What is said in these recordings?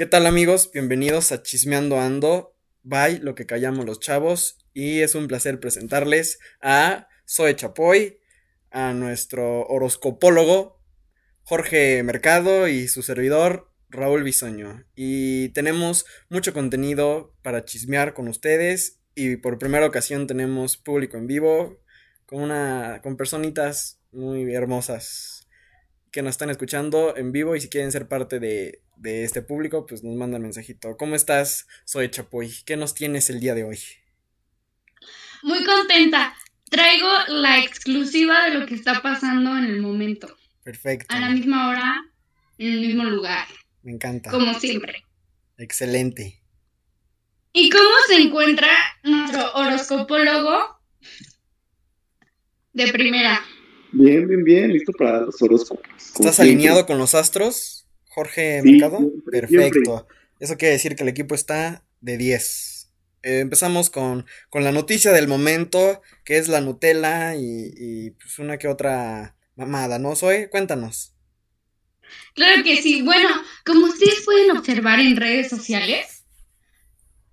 ¿Qué tal amigos? Bienvenidos a Chismeando Ando, by Lo que callamos los chavos. Y es un placer presentarles a Zoe Chapoy, a nuestro horoscopólogo Jorge Mercado y su servidor Raúl Bisoño. Y tenemos mucho contenido para chismear con ustedes. Y por primera ocasión tenemos público en vivo con una. con personitas muy hermosas que nos están escuchando en vivo y si quieren ser parte de, este público, pues nos mandan mensajito. ¿Cómo estás? Soy Chapoy. ¿Qué nos tienes el día de hoy? Muy contenta. Traigo la exclusiva de lo que está pasando en el momento. Perfecto. A la misma hora, en el mismo lugar. Me encanta. Como siempre. Excelente. ¿Y cómo se encuentra nuestro horoscopólogo de primera? Bien, bien, bien, listo para los horóscopos. ¿Estás alineado con los astros, Jorge Mercado? Perfecto. Eso quiere decir que el equipo está de 10. Eh, empezamos con, la noticia del momento, que es la Nutella y, pues una que otra mamada, ¿no, Soy? Cuéntanos. Claro que sí. Bueno, como ustedes pueden observar en redes sociales,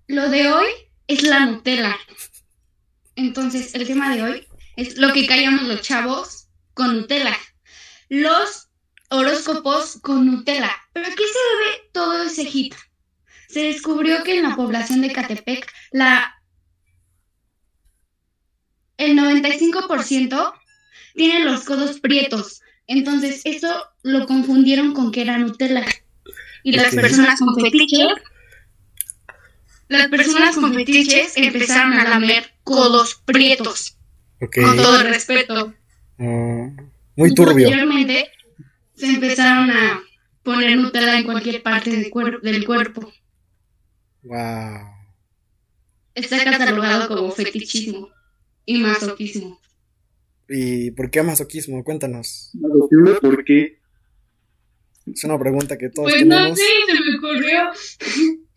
lo de hoy es la Nutella. Entonces, el tema de hoy es lo que callamos los chavos con Nutella. Los horóscopos con Nutella. ¿Pero a qué se debe todo ese hit? Se descubrió que en la población de Catepec, la el 95% tiene los codos prietos. Entonces, eso lo confundieron con que era Nutella. Y las personas con fetiches, las personas con fetiches empezaron a lamer codos prietos. Con todo el respeto. Mm, muy turbio. Posteriormente se empezaron a poner Nutella en cualquier parte del, del cuerpo. Wow. Está catalogado como fetichismo y masoquismo. ¿Y por qué masoquismo? Cuéntanos. ¿Masoquismo por qué? Es una pregunta que todos pues tenemos. no sé, se me ocurrió.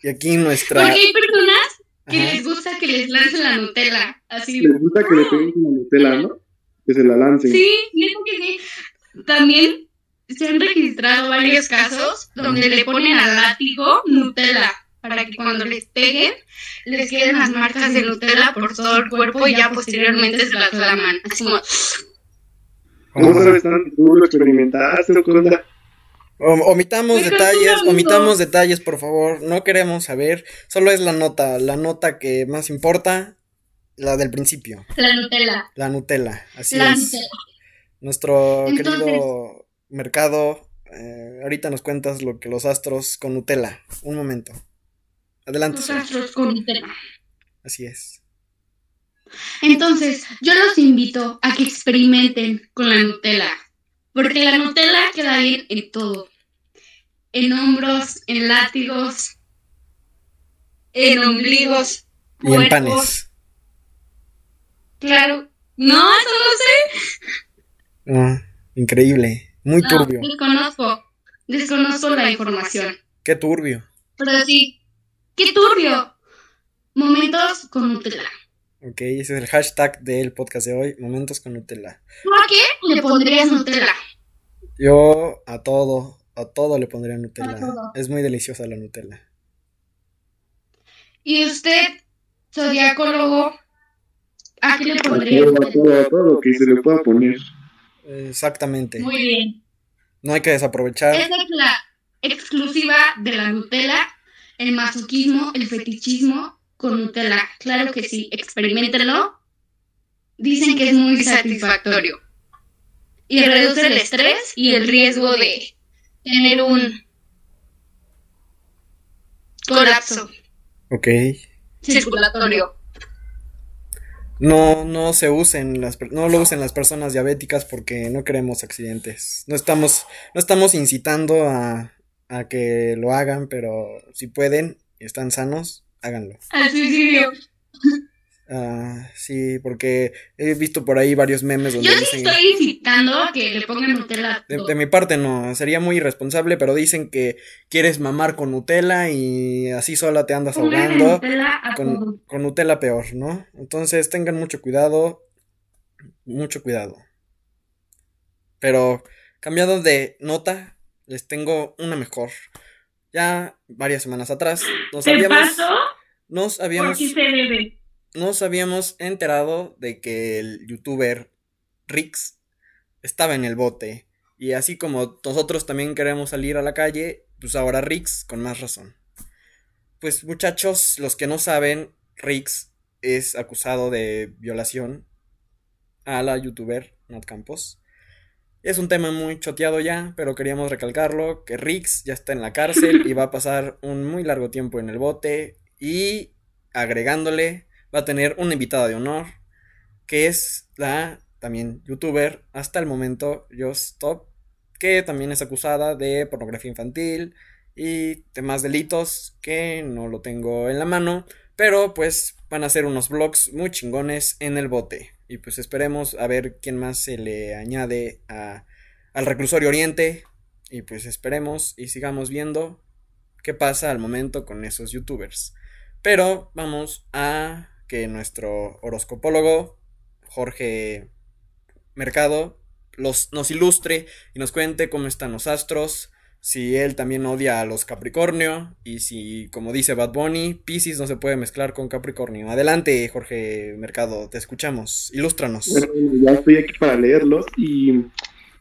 Y aquí nuestra... Porque hay personas que les gusta que les lancen la Nutella. Así. Les gusta que le peguen la Nutella, ¿no? que se la lancen. Sí, que sí. También se han registrado varios casos donde le ponen al látigo Nutella para que cuando les peguen les queden las marcas de Nutella por todo el cuerpo y ya posteriormente se las laman. Así como... ¿Cómo sabes tanto? ¿Tú lo experimentaste o? Omitamos detalles, omitamos detalles, por favor. No queremos saber. Solo es la nota, la nota que más importa. La del principio. La Nutella. La Nutella, así es. Nuestro querido mercado, eh, ahorita nos cuentas lo que los astros con Nutella. Un momento. Adelante. Los astros con Nutella. Así es. Entonces, yo los invito a que experimenten con la Nutella. Porque la Nutella queda bien en todo. En hombros, en látigos, en ombligos. Y en panes. Claro. No, eso no sé. Ah, increíble. Muy turbio. Desconozco. Desconozco la información. Qué turbio. Pero sí. Qué turbio. Momentos con Nutella. Ok, ese es el hashtag del podcast de hoy. Momentos con Nutella. ¿Por qué le pondrías Nutella? Yo a todo, a todo le pondría Nutella. Es muy deliciosa la Nutella. ¿Y usted, zodiacólogo, ¿A qué le pondría? A todo, lo que se le pueda poner. Exactamente. Muy bien. No hay que desaprovechar. Esa es la exclusiva de la Nutella, el masoquismo, el fetichismo con Nutella. Claro que sí, experimentenlo. Dicen que es muy satisfactorio. Y reduce el estrés y el riesgo de tener un colapso. Ok. Circulatorio no, no se usen las, no lo usen las personas diabéticas porque no queremos accidentes. No estamos, no estamos incitando a, a que lo hagan, pero si pueden y están sanos, háganlo. Ah, sí, porque he visto por ahí varios memes donde Yo sí estoy incitando a que le pongan Nutella. De, mi parte no, sería muy irresponsable, pero dicen que quieres mamar con Nutella y así sola te andas ahogando. con, con Nutella peor, ¿no? Entonces tengan mucho cuidado, mucho cuidado. Pero cambiado de nota, les tengo una mejor. ya varias semanas atrás nos ¿Te habíamos, pasó? nos ¿Por habíamos, qué se debe? Nos habíamos enterado de que el youtuber Rix estaba en el bote. Y así como nosotros también queremos salir a la calle, pues ahora Rix con más razón. Pues muchachos, los que no saben, Rix es acusado de violación a la youtuber Nat Campos. Es un tema muy choteado ya, pero queríamos recalcarlo, que Rix ya está en la cárcel y va a pasar un muy largo tiempo en el bote y agregándole va a tener una invitada de honor, que es la también youtuber hasta el momento Just Stop, que también es acusada de pornografía infantil y demás delitos que no lo tengo en la mano, pero pues van a ser unos vlogs muy chingones en el bote. Y pues esperemos a ver quién más se le añade a, al reclusorio oriente. Y pues esperemos y sigamos viendo qué pasa al momento con esos youtubers. Pero vamos a que nuestro horoscopólogo, Jorge Mercado, los, nos ilustre y nos cuente cómo están los astros, si él también odia a los Capricornio y si, como dice Bad Bunny, Pisces no se puede mezclar con Capricornio. Adelante, Jorge Mercado, te escuchamos, ilústranos. Ya estoy aquí para leerlos y,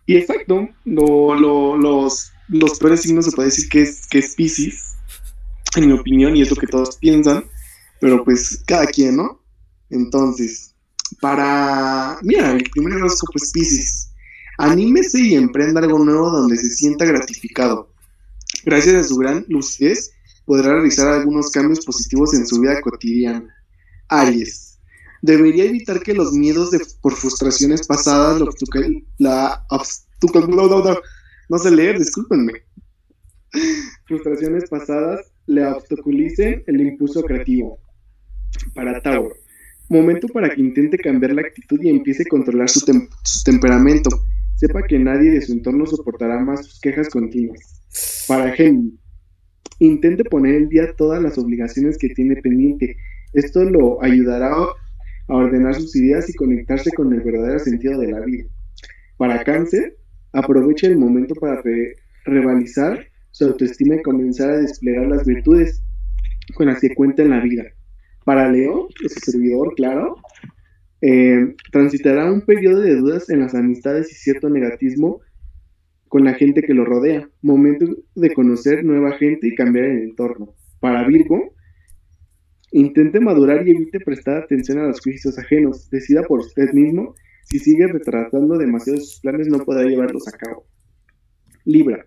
y exacto, lo- lo- los, los peores signos se puede decir que es, que es Pisces, en mi opinión, y es lo que todos piensan, pero pues cada quien, ¿no? Entonces, para... Mira, el primer horóscopo es Pisces. Anímese y emprenda algo nuevo donde se sienta gratificado. Gracias a su gran lucidez, podrá realizar algunos cambios positivos en su vida cotidiana. Aries. Debería evitar que los miedos de, por frustraciones pasadas la no sé leer, discúlpenme. Frustraciones pasadas le obstaculicen el impulso creativo. Para Tauro. Momento para que intente cambiar la actitud y empiece a controlar su, tem- su temperamento. Sepa que nadie de su entorno soportará más sus quejas continuas. Para Géminis. Intente poner en día todas las obligaciones que tiene pendiente. Esto lo ayudará a ordenar sus ideas y conectarse con el verdadero sentido de la vida. Para Cáncer, aproveche el momento para re- revalizar su autoestima y comenzar a desplegar las virtudes con las que cuenta en la vida. Para Leo, su servidor, claro, eh, transitará un periodo de dudas en las amistades y cierto negativismo con la gente que lo rodea. Momento de conocer nueva gente y cambiar el entorno. Para Virgo, intente madurar y evite prestar atención a los juicios ajenos. Decida por usted mismo. Si sigue retratando demasiado sus planes, no podrá llevarlos a cabo. Libra.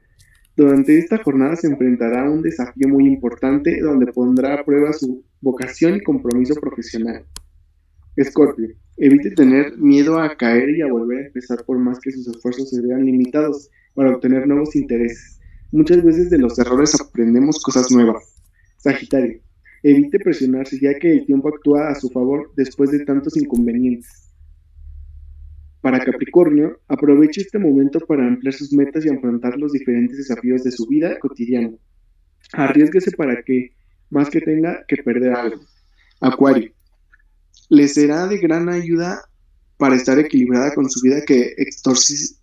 Durante esta jornada se enfrentará a un desafío muy importante donde pondrá a prueba su vocación y compromiso profesional. Escorpio. Evite tener miedo a caer y a volver a empezar por más que sus esfuerzos se vean limitados para obtener nuevos intereses. Muchas veces de los errores aprendemos cosas nuevas. Sagitario. Evite presionarse ya que el tiempo actúa a su favor después de tantos inconvenientes. Para Capricornio, aproveche este momento para ampliar sus metas y afrontar los diferentes desafíos de su vida cotidiana. Arriesguese para que, más que tenga que perder algo. Acuario. Le será de gran ayuda para estar equilibrada con su vida que extorsi-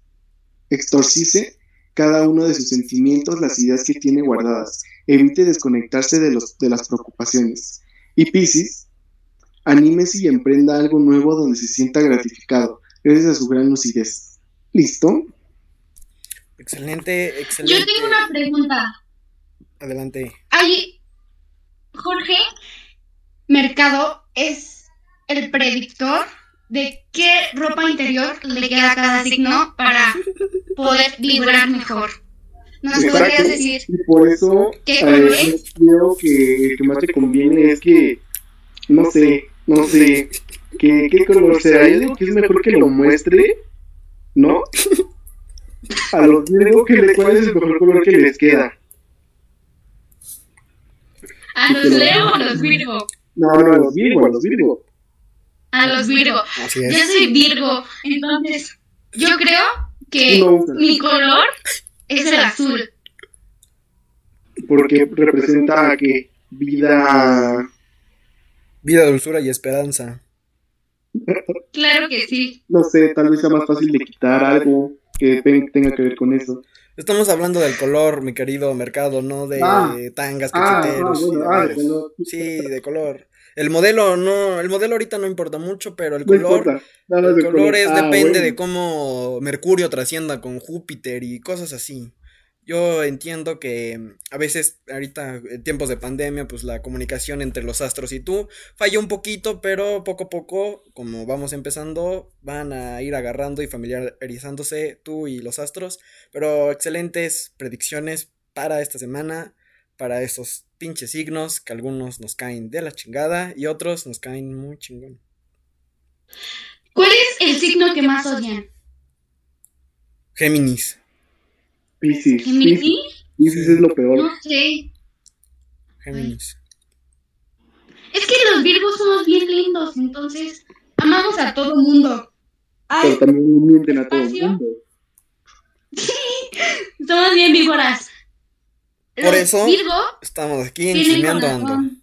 extorsice cada uno de sus sentimientos, las ideas que tiene guardadas. Evite desconectarse de, los, de las preocupaciones. Y Piscis, anímese y emprenda algo nuevo donde se sienta gratificado, gracias a su gran lucidez. ¿Listo? Excelente, excelente. Yo tengo una pregunta. Adelante. Ahí, Jorge Mercado es el predictor de qué ropa interior le queda a cada signo para poder vibrar mejor. ¿Nos Exacto. podrías decir? Y por eso ¿Qué eh, creo que el que más te conviene es que, no sé, no sé, que, qué color será. Yo digo que es mejor que lo muestre, ¿no? A los que le, ¿cuál es el mejor color que les queda? ¿A los Leo o a los Virgo? No, no, a los Virgo, a los Virgo. A los Virgo. Así Yo soy Virgo, entonces yo creo que No mi color es el azul. Porque representa que vida. Vida, dulzura y esperanza. Claro que sí. No sé, tal vez sea más fácil de quitar algo. que tenga que ver con eso. Estamos hablando del color, mi querido mercado, no de Ah. tangas, Ah, cacheteros. ah, y bueno, de ah, de. Sí, de color. El modelo no, el modelo ahorita no importa mucho, pero el No color, el color color. es Ah, depende bueno. de cómo Mercurio trascienda con Júpiter y cosas así. Yo entiendo que mm, a veces ahorita en tiempos de pandemia, pues la comunicación entre los astros y tú falló un poquito, pero poco a poco, como vamos empezando, van a ir agarrando y familiarizándose tú y los astros. Pero excelentes predicciones para esta semana, para esos pinches signos que algunos nos caen de la chingada y otros nos caen muy chingón. ¿Cuál es el signo que más odian? Géminis. Piscis. Piscis, ¿Géminis? Piscis es lo peor. No sé. Géminis. Es que los virgos somos bien lindos, entonces amamos a todo mundo. Pero también mienten a todo Espacio. mundo. somos bien víboras. Por eso- Virgo Estamos aquí en tienen Chismeando Ando. corazón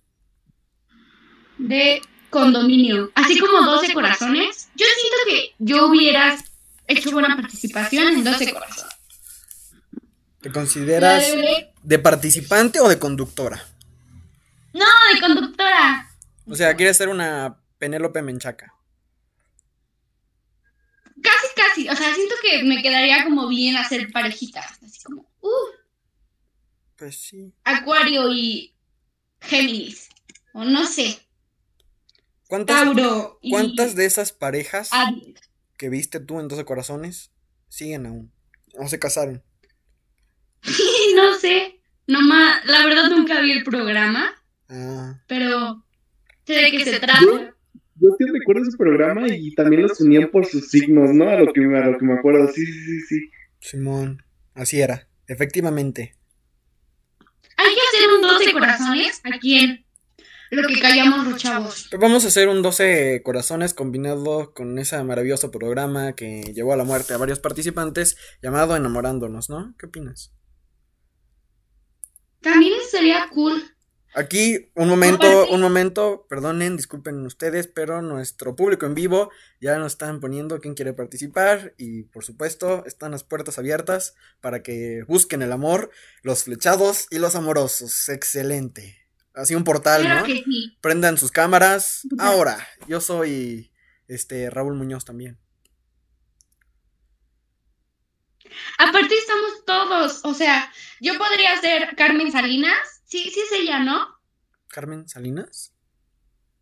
de condominio, así como 12 corazones. Yo siento que yo hubiera hecho buena participación en 12 corazones. ¿Te consideras De- participante o de conductora? No, de conductora. O sea, quieres ser una Penélope Menchaca. Casi, casi. O sea, siento que me quedaría como bien hacer parejitas. Así como, uh, Pues sí. Acuario y Géminis. O no sé, ¿Cuántas, Tauro y ¿Cuántas de esas parejas que viste tú en 12 corazones siguen aún? O se casaron. no sé. Nomás, la verdad nunca vi el programa, Ah, pero sé de qué se trata. Yo- Yo sí recuerdo ese programa y también los unían por sus signos, ¿no? A lo que, a lo que me acuerdo. Sí, sí, sí, sí. Simón. Así era. Efectivamente. Hay que hacer un 12 corazones aquí en lo que callamos los chavos. Vamos a hacer un 12 corazones combinado con ese maravilloso programa que llevó a la muerte a varios participantes llamado Enamorándonos, ¿no? ¿Qué opinas? También sería cool. Aquí, un momento, un momento, perdonen, disculpen ustedes, pero nuestro público en vivo ya nos están poniendo quién quiere participar y por supuesto están las puertas abiertas para que busquen el amor, los flechados y los amorosos. Excelente. Así un portal, Claro ¿no? que sí. Prendan sus cámaras. Ahora, yo soy este Raúl Muñoz también. Aparte estamos todos, o sea, yo podría ser Carmen Salinas. Sí, sí es ella, ¿no? Carmen Salinas.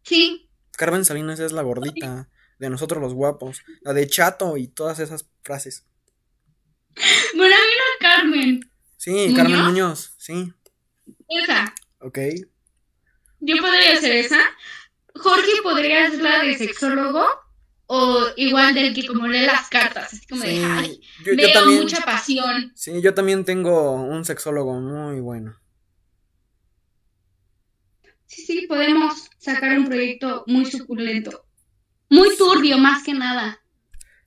Sí. Carmen Salinas es la gordita de nosotros los guapos, la de chato y todas esas frases. Bueno, a mí no Carmen. Sí, ¿Muñoz? Carmen Muñoz, sí. Esa. Ok. Yo podría ser esa. Jorge podría ser la de sexólogo. O igual del que como lee las cartas. Así como de, ay, yo, yo veo también, mucha pasión. sí, yo también tengo un sexólogo muy bueno. Sí, sí, podemos sacar un proyecto muy suculento. Muy turbio, más que nada.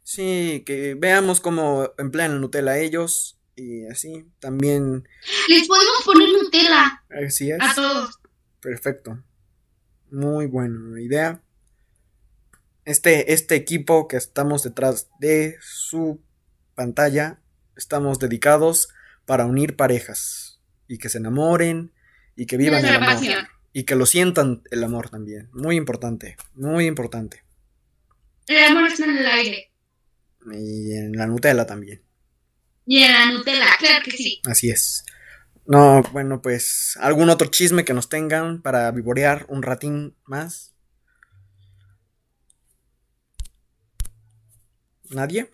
Sí, que veamos cómo emplean la Nutella ellos y así también. Les podemos poner Nutella Así es. a todos. Perfecto. Muy buena idea. Este, este equipo que estamos detrás de su pantalla, estamos dedicados para unir parejas y que se enamoren y que vivan el amor pasión. y que lo sientan el amor también. Muy importante, muy importante. El amor está en el aire. Y en la Nutella también. Y en la Nutella, claro que sí. Así es. No, bueno, pues algún otro chisme que nos tengan para vivorear un ratín más. ¿Nadie?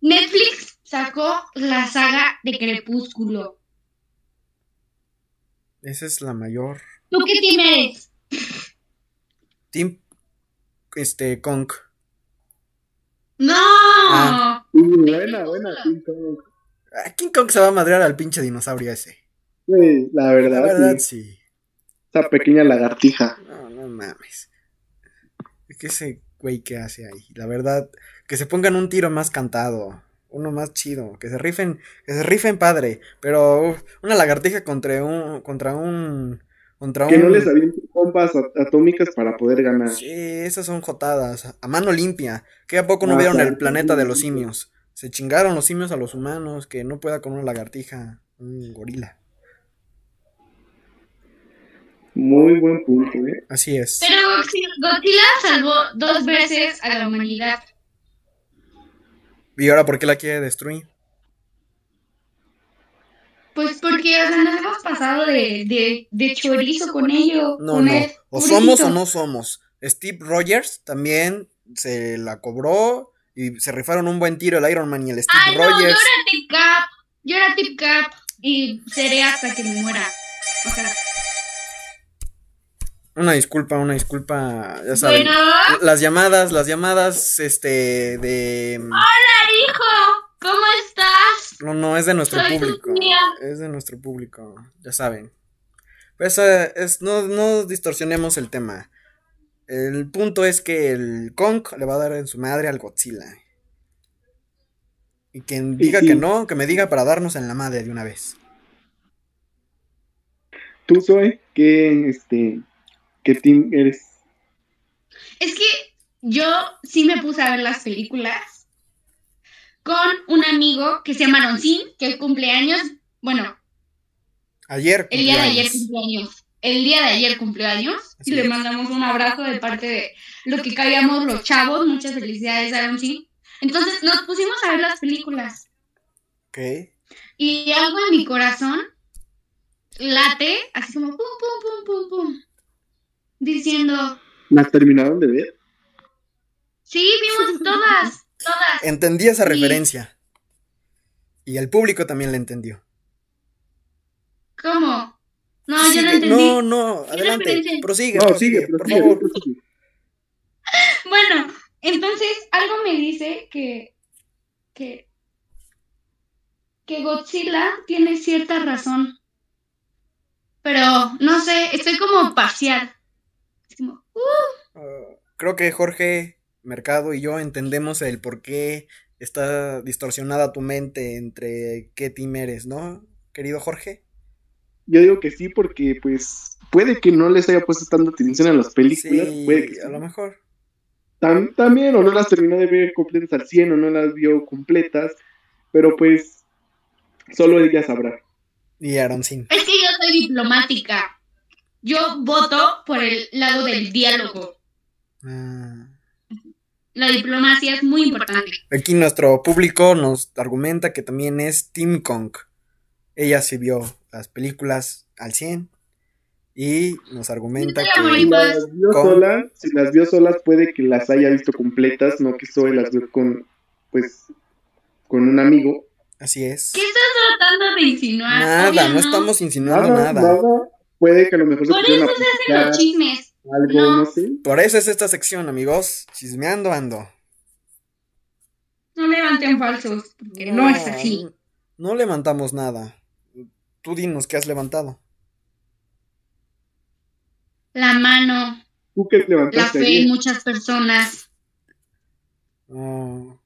Netflix sacó la saga de Crepúsculo. Esa es la mayor. ¿Tú qué team eres? Team. Este, Kong. ¡No! Ah. Sí, buena, buena. King Kong. Ah, King Kong se va a madrear al pinche dinosaurio ese. Sí, la verdad, La verdad, sí. sí. Esa pequeña lagartija. No, no mames. Es que ese güey que hace ahí. La verdad, que se pongan un tiro más cantado. Uno más chido. Que se rifen. Que se rifen padre. Pero uf, una lagartija contra un. Contra un. Contra Que un. no les avienten bombas at- atómicas para poder ganar. Sí, esas son jotadas. A mano limpia. ¿Qué a poco no Ah, vieron el planeta de los simios? Se chingaron los simios a los humanos, que no pueda con una lagartija, un gorila. Muy buen punto, ¿eh? Así es. Pero Godzilla salvó dos veces a la humanidad. ¿Y ahora por qué la quiere destruir? Pues porque, o sea, nos hemos pasado de, de, de chorizo con ello. No, con no. O somos o no somos. Steve Rogers también se la cobró y se rifaron un buen tiro el Iron Man y el Steve Ay, no, yo Rogers. era Tip Cap. Yo era Tip Cap y seré hasta que me muera. O sea, Una disculpa, una disculpa, ya saben. bueno, Las llamadas, las llamadas, este, de... hijo, ¿cómo estás? No, no, es de nuestro Soy público. Es de nuestro público, ya saben. Pues eh, es, no, no distorsionemos el tema. El punto es que el Kong le va a dar en su madre al Godzilla. Y quien diga sí. que no, que me diga para darnos en la madre de una vez. Tú, Zoe, ¿qué, este, qué team eres? Es que yo sí me puse a ver las películas con un amigo que se llama Roncín, que cumple años. Bueno, Ayer. el día de ayer cumpleaños. El día de ayer cumplió años. Así Y le mandamos un abrazo de parte de lo que caíamos los chavos. Muchas felicidades a Roncín. Entonces nos pusimos a ver las películas. Ok. Y algo en mi corazón late, así como pum, pum, pum, pum, pum. Diciendo, ¿Las terminaron de ver? sí, vimos todas, todas. Entendí esa Sí. referencia. Y el público también la entendió. ¿Cómo? No, yo no entendí. no, no, ¿Qué adelante. Prosigue, No, prosigue, sigue, por prosigue, favor. prosigue. Bueno, entonces algo me dice que, que, que Godzilla tiene cierta razón. Pero no sé, estoy como parcial. Uh, creo que Jorge Mercado y yo entendemos el por qué está distorsionada tu mente entre qué team eres, ¿no, querido Jorge? Yo digo que sí porque, pues, puede que no les haya puesto tanta atención a las películas, Sí, puede que sí. a lo mejor. Tam- también, o no las terminó de ver completas al 100 o no las vio completas, pero pues, solo ella sabrá. Y Aaroncín. es que yo soy diplomática. Yo voto por el lado del diálogo. Ah. La diplomacia es muy importante. Aquí nuestro público nos argumenta que también es Team Kong. Ella sí vio las películas al 100 y nos argumenta que... Si las vio Con- solas, si las vio solas puede que las haya visto completas, no que Zoe las vio con, pues, con un amigo. Así es. ¿Qué estás tratando de insinuar? Nada, no estamos insinuando Nada, nada. nada. Puede que a lo mejor Por eso se hacen los chismes. Algo, No. no sé. Por eso es esta sección, amigos. Chismeando ando. No levanten falsos, porque no, es así. No levantamos nada. Tú dinos qué has levantado. La mano, ¿Tú qué la levantaste fe en muchas personas, No.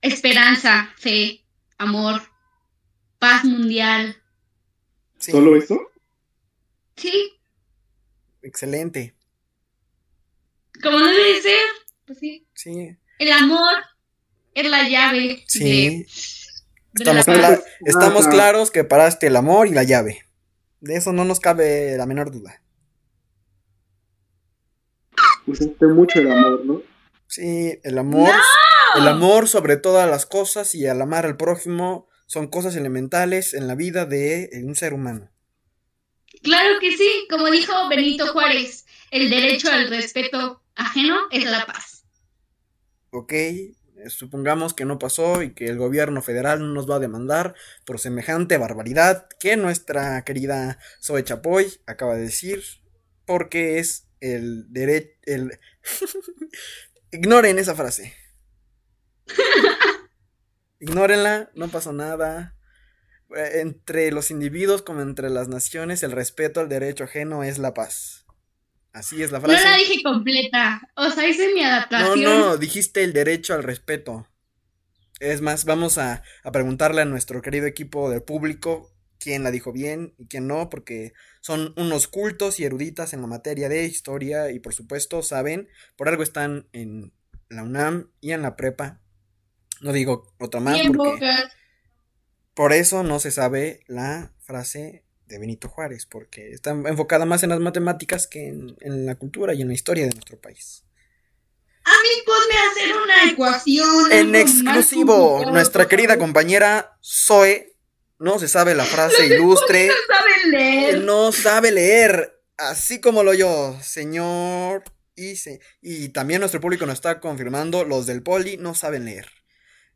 esperanza, fe, amor, paz mundial. Sí, ¿Solo eso? Sí, Excelente. como debe de ser. Pues sí. Sí. El amor es la llave Sí. de, de Estamos, la cla- claros que paraste el amor y la llave. De eso no nos cabe la menor duda. Usaste mucho el amor, ¿no? Sí, el amor, el amor sobre todas las cosas y al amar al prójimo son cosas elementales en la vida de un ser humano. Claro que sí, como dijo Benito Juárez, el derecho al respeto ajeno es la paz. ¿Ok? Supongamos que no pasó y que el gobierno federal no nos va a demandar por semejante barbaridad que nuestra querida Zoe Chapoy acaba de decir, porque es el derecho... El... Ignoren esa frase. Ignórenla, no pasó nada. Eh, Entre los individuos como entre las naciones, el respeto al derecho ajeno es la paz. Así es la No frase. la dije completa, o sea, hice mi No, adaptación. no, dijiste el derecho al respeto. Es más, vamos a, a preguntarle a nuestro querido equipo de público quién la dijo bien y quién no, porque son unos cultos y eruditas en la materia de historia y por supuesto saben, por algo están en la UNAM y en la prepa. No digo otra más Bien porque pocas. Por eso no se sabe la frase de Benito Juárez, porque está enfocada más en las matemáticas que en, en la cultura y en la historia de nuestro país. A mí ponme a hacer una ecuación. En exclusivo, nuestra querida compañera Zoe no se sabe la frase ilustre, No saben leer. no sabe leer, así como lo yo, señor. Y, se- y también nuestro público nos está confirmando, los del poli no saben leer.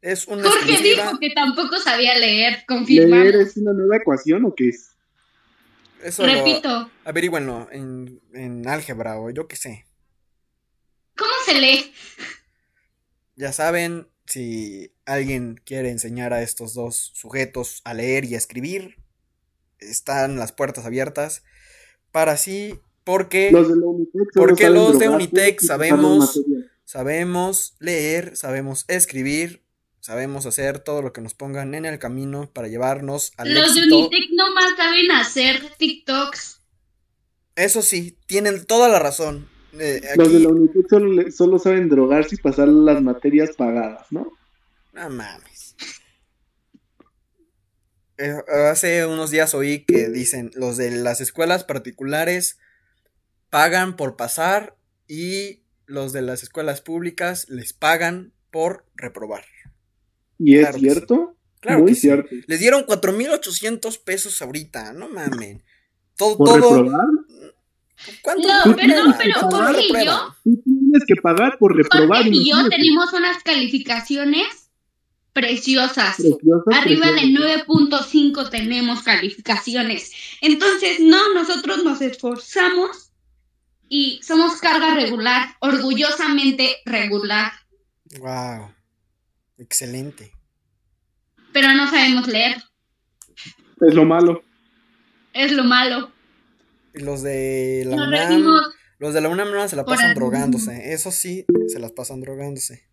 Es una Jorge exclusiva. dijo que tampoco sabía leer. Confirmamos. ¿Leer es una nueva ecuación o qué es? Eso lo- Repito. averígüenlo en, en álgebra o yo qué sé. ¿Cómo se lee? Ya saben, si alguien quiere enseñar a estos dos sujetos a leer y a escribir, están las puertas abiertas para así, porque Los de Unitec Porque los de Unitec sabemos- sabemos leer, sabemos escribir, sabemos hacer todo lo que nos pongan en el camino para llevarnos al Los de. Unitec nomás saben hacer TikToks. Eso sí, tienen toda la razón. Eh, Los de la Unitec solo, solo saben drogarse y pasar las materias pagadas, ¿no? no mames. Eh, hace unos días oí que dicen, los de las escuelas particulares pagan por pasar y los de las escuelas públicas les pagan por reprobar. Y es Claro que sí. cierto, Claro muy que sí. cierto. Les dieron 4.800 pesos ahorita, no mamen. Todo, Por todo. reprobar, ¿Cuánto? No, perdón, pero yo, tú tienes que pagar por reprobar. Jorge y yo tenemos unas calificaciones preciosas. Preciosas, Arriba de preciosas. 9.5 tenemos calificaciones. Entonces, no, nosotros nos esforzamos y somos carga regular, orgullosamente regular, Wow. Excelente. pero no sabemos leer. Es lo malo. Es lo malo. Los de la Nos UNAM. Los de la UNAM no se la pasan drogándose. Eso sí, se las pasan drogándose.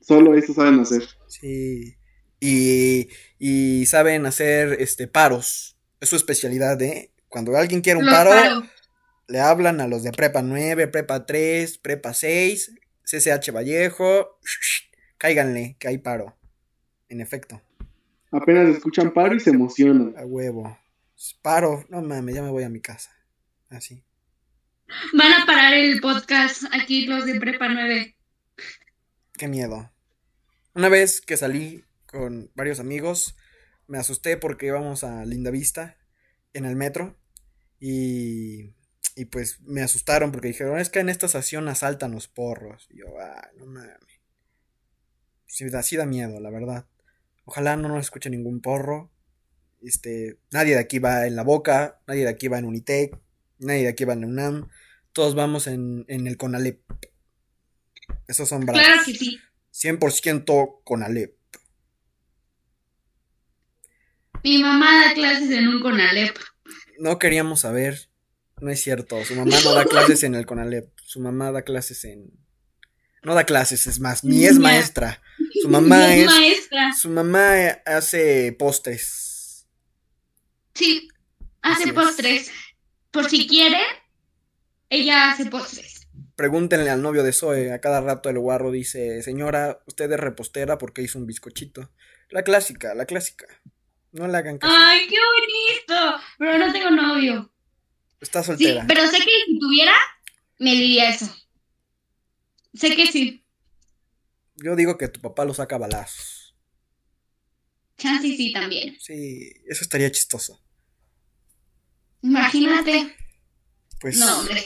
Solo eso saben hacer. Sí. Y, y saben hacer este paros. Es su especialidad, ¿eh? Cuando alguien quiere un Los paro, paro. le hablan a los de prepa 9, prepa 3, prepa 6, CCH Vallejo. Cáiganle, que hay paro. En efecto. Apenas escuchan paro y se emocionan. A huevo. Paro. No mames, ya me voy a mi casa. Así. Van a parar el podcast aquí los de Prepa 9. Qué miedo. Una vez que salí con varios amigos, me asusté porque íbamos a Linda Vista en el metro y, y pues me asustaron porque dijeron, es que en esta estación asaltan los porros. Y yo, ah, no mames. Sí, da, sí da miedo, la verdad. Ojalá no nos escuche ningún porro. Este, nadie de aquí va en la boca, nadie de aquí va en Unitec, nadie de aquí va en la UNAM. Todos vamos en, en el Conalep. Esos son bravos. Claro que sí. 100% Conalep. Mi mamá da clases en un Conalep. No queríamos saber. No es cierto. Su mamá no da clases en el Conalep. Su mamá da clases en. No da clases, es más, ni es maestra. Su mamá es es. maestra. Su mamá hace postres. Sí, Así hace es. postres. Por si quiere, ella hace postres. Pregúntenle al novio de Zoe. A cada rato el guarro dice: Señora, usted es repostera porque hizo un bizcochito. La clásica, la clásica. No le hagan caso. ¡Ay, qué bonito! Pero no tengo novio. Está Sí, soltera. pero sé que si tuviera, me diría eso. Sé que sí. Yo digo que tu papá lo saca a balazos. Chance y sí también. Sí, eso estaría chistoso. Imagínate. Pues. No, hombre.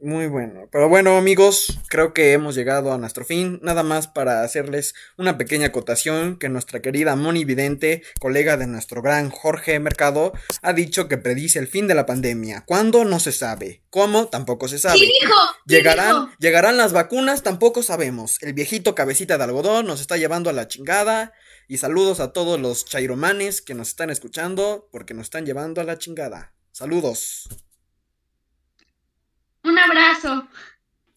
Muy bueno. Pero bueno, amigos, creo que hemos llegado a nuestro fin. Nada más para hacerles una pequeña acotación que nuestra querida Moni Vidente, colega de nuestro gran Jorge Mercado, ha dicho que predice el fin de la pandemia. ¿Cuándo? No se sabe. ¿Cómo? Tampoco se sabe. Sí dijo. sí ¿Llegarán, dijo. ¿Llegarán las vacunas? Tampoco sabemos. El viejito cabecita de algodón nos está llevando a la chingada. Y saludos a todos los chairomanes que nos están escuchando porque nos están llevando a la chingada. Saludos. Un abrazo.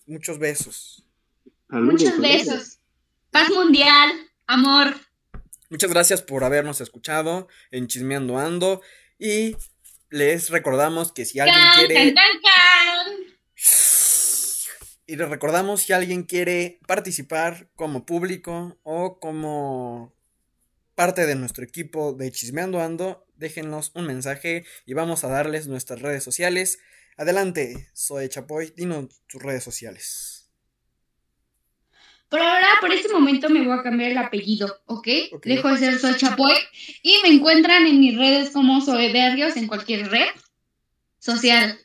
Muchos besos. Saludos, Muchos saludos. besos. Paz mundial. Amor. Muchas gracias por habernos escuchado en Chismeando Ando. Y les recordamos que si alguien Can, quiere. can, can, can. Y les recordamos si alguien quiere participar como público o como parte de nuestro equipo de Chismeando Ando, déjenos un mensaje y vamos a darles nuestras redes sociales. Adelante, soy Chapoy, dinos tus redes sociales. Por ahora, por este momento me voy a cambiar el apellido, ¿ok? Dejo de ser Soy Chapoy y me encuentran en mis redes como Soy Berrios en cualquier red social.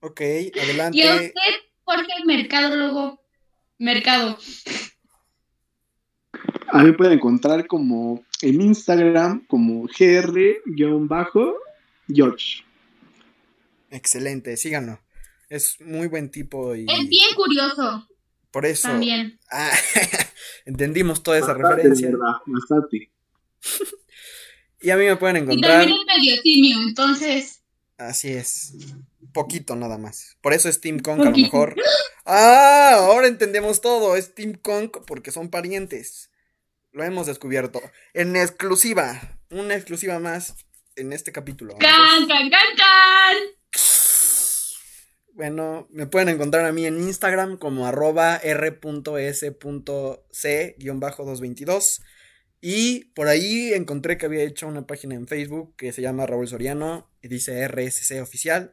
Ok, adelante. Y a usted, Jorge, mercadólogo, mercado. A mí me pueden encontrar como en Instagram como gr-george. Excelente, síganlo. Es muy buen tipo y... Es bien curioso. Por eso... También. Ah, entendimos toda esa referencia. Verdad, bastante. y a mí me pueden Y encontrar... también es medio simio, entonces. Así es. Poquito nada más. Por eso es Team Kong a lo mejor. Ah, ahora entendemos todo. Es Team Kong porque son parientes. Lo hemos descubierto. En exclusiva. Una exclusiva más en este capítulo. ¡Can, can, can, can! Bueno, me pueden encontrar a mí en Instagram como arroba r.s.c-222. Y por ahí encontré que había hecho una página en Facebook que se llama Raúl Soriano y dice RSC oficial,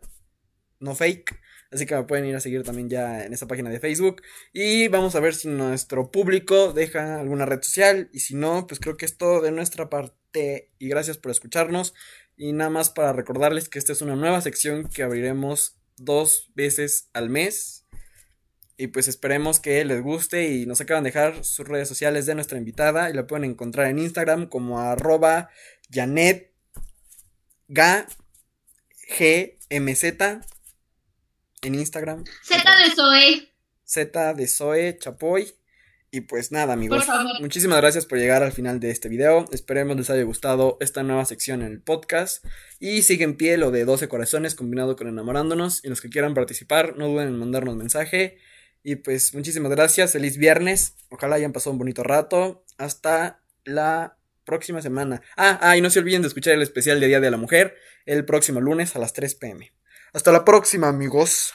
no fake. Así que me pueden ir a seguir también ya en esa página de Facebook. Y vamos a ver si nuestro público deja alguna red social. Y si no, pues creo que es todo de nuestra parte. Y gracias por escucharnos. Y nada más para recordarles que esta es una nueva sección que abriremos dos veces al mes. Y pues esperemos que les guste y nos acaban de dejar sus redes sociales de nuestra invitada. Y la pueden encontrar en Instagram como arroba Janet Ga GMZ en Instagram. Z de Zoe. Z de Zoe Chapoy. Y pues nada, amigos. Muchísimas gracias por llegar al final de este video. Esperemos les haya gustado esta nueva sección en el podcast. Y sigue en pie lo de 12 corazones combinado con enamorándonos. Y los que quieran participar, no duden en mandarnos mensaje. Y pues muchísimas gracias. Feliz viernes. Ojalá hayan pasado un bonito rato. Hasta la próxima semana. Ah, ah, y no se olviden de escuchar el especial de Día de la Mujer el próximo lunes a las 3 pm. Hasta la próxima, amigos.